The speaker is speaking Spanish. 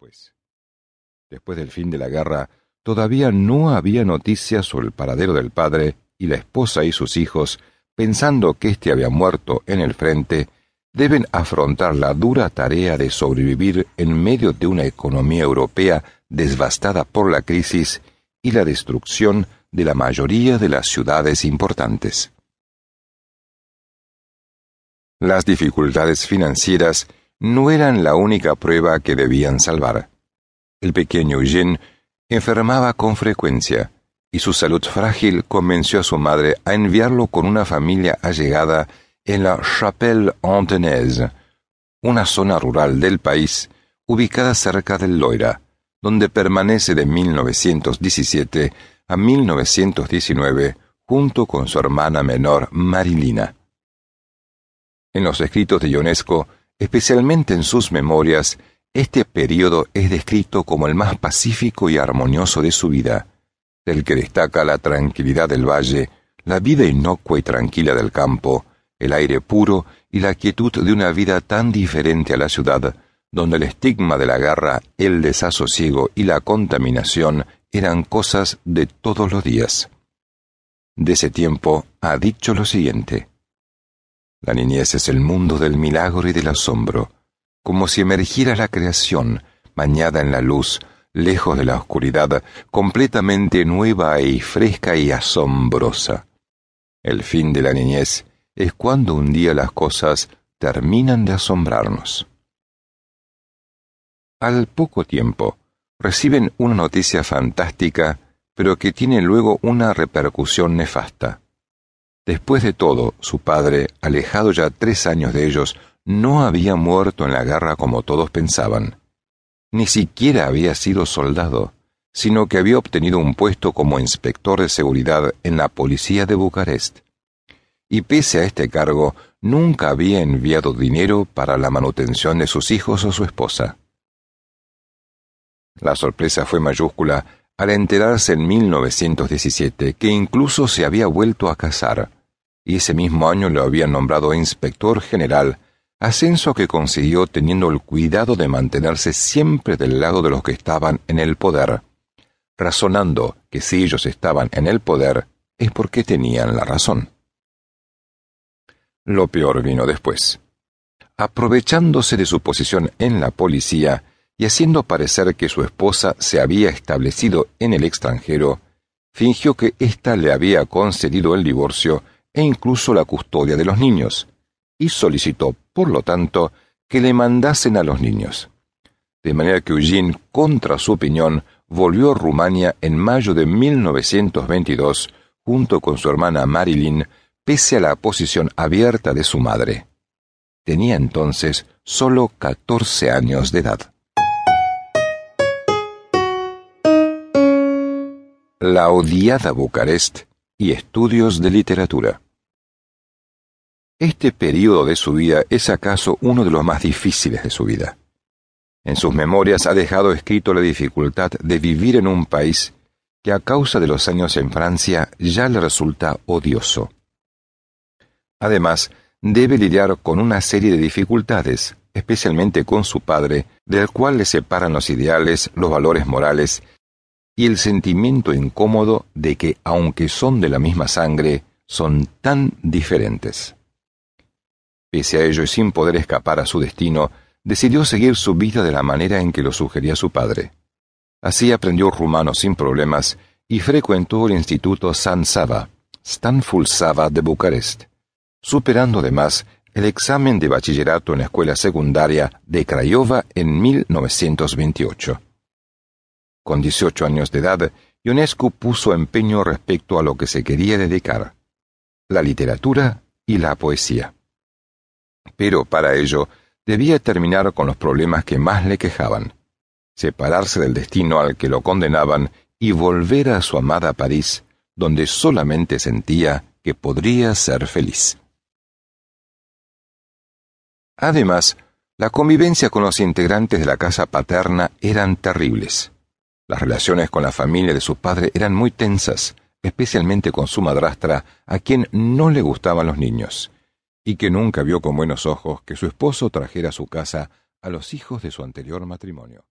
después. Del fin de la guerra, todavía no había noticias sobre el paradero del padre y la esposa y sus hijos, pensando que éste había muerto en el frente, deben afrontar la dura tarea de sobrevivir en medio de una economía europea devastada por la crisis y la destrucción de la mayoría de las ciudades importantes. Las dificultades financieras no eran la única prueba que debían salvar. El pequeño Eugene enfermaba con frecuencia y su salud frágil convenció a su madre a enviarlo con una familia allegada en la Chapelle Antenaise, una zona rural del país ubicada cerca del Loira, donde permanece de 1917 a 1919 junto con su hermana menor Marilina. En los escritos de Ionesco, especialmente en sus memorias, este período es descrito como el más pacífico y armonioso de su vida, del que destaca la tranquilidad del valle, la vida inocua y tranquila del campo, el aire puro y la quietud de una vida tan diferente a la ciudad, donde el estigma de la guerra, el desasosiego y la contaminación eran cosas de todos los días. De ese tiempo ha dicho lo siguiente. La niñez es el mundo del milagro y del asombro, como si emergiera la creación, bañada en la luz, lejos de la oscuridad, completamente nueva y fresca y asombrosa. El fin de la niñez es cuando un día las cosas terminan de asombrarnos. Al poco tiempo, reciben una noticia fantástica, pero que tiene luego una repercusión nefasta. Después de todo, su padre, alejado ya tres años de ellos, no había muerto en la guerra como todos pensaban. Ni siquiera había sido soldado, sino que había obtenido un puesto como inspector de seguridad en la policía de Bucarest. Y pese a este cargo, nunca había enviado dinero para la manutención de sus hijos o su esposa. La sorpresa fue mayúscula al enterarse en 1917 que incluso se había vuelto a casar, y ese mismo año lo habían nombrado inspector general, ascenso que consiguió teniendo el cuidado de mantenerse siempre del lado de los que estaban en el poder, razonando que si ellos estaban en el poder es porque tenían la razón. Lo peor vino después. Aprovechándose de su posición en la policía, y haciendo parecer que su esposa se había establecido en el extranjero, fingió que ésta le había concedido el divorcio e incluso la custodia de los niños, y solicitó, por lo tanto, que le mandasen a los niños. De manera que Eugene, contra su opinión, volvió a Rumania en mayo de 1922 junto con su hermana Marilyn, pese a la posición abierta de su madre. Tenía entonces solo catorce años de edad. La odiada Bucarest y estudios de literatura. Este período de su vida es acaso uno de los más difíciles de su vida. En sus memorias ha dejado escrito la dificultad de vivir en un país que a causa de los años en Francia ya le resulta odioso. Además, debe lidiar con una serie de dificultades, especialmente con su padre, del cual le separan los ideales, los valores morales y el sentimiento incómodo de que, aunque son de la misma sangre, son tan diferentes. Pese a ello y sin poder escapar a su destino, decidió seguir su vida de la manera en que lo sugería su padre. Así aprendió rumano sin problemas y frecuentó el Instituto San Sava, Stanful Sava de Bucarest, superando además el examen de bachillerato en la escuela secundaria de Craiova en 1928. Con 18 años de edad, Ionescu puso empeño respecto a lo que se quería dedicar, la literatura y la poesía. Pero para ello debía terminar con los problemas que más le quejaban, separarse del destino al que lo condenaban y volver a su amada París, donde solamente sentía que podría ser feliz. Además, la convivencia con los integrantes de la casa paterna eran terribles. Las relaciones con la familia de su padre eran muy tensas, especialmente con su madrastra, a quien no le gustaban los niños, y que nunca vio con buenos ojos que su esposo trajera a su casa a los hijos de su anterior matrimonio.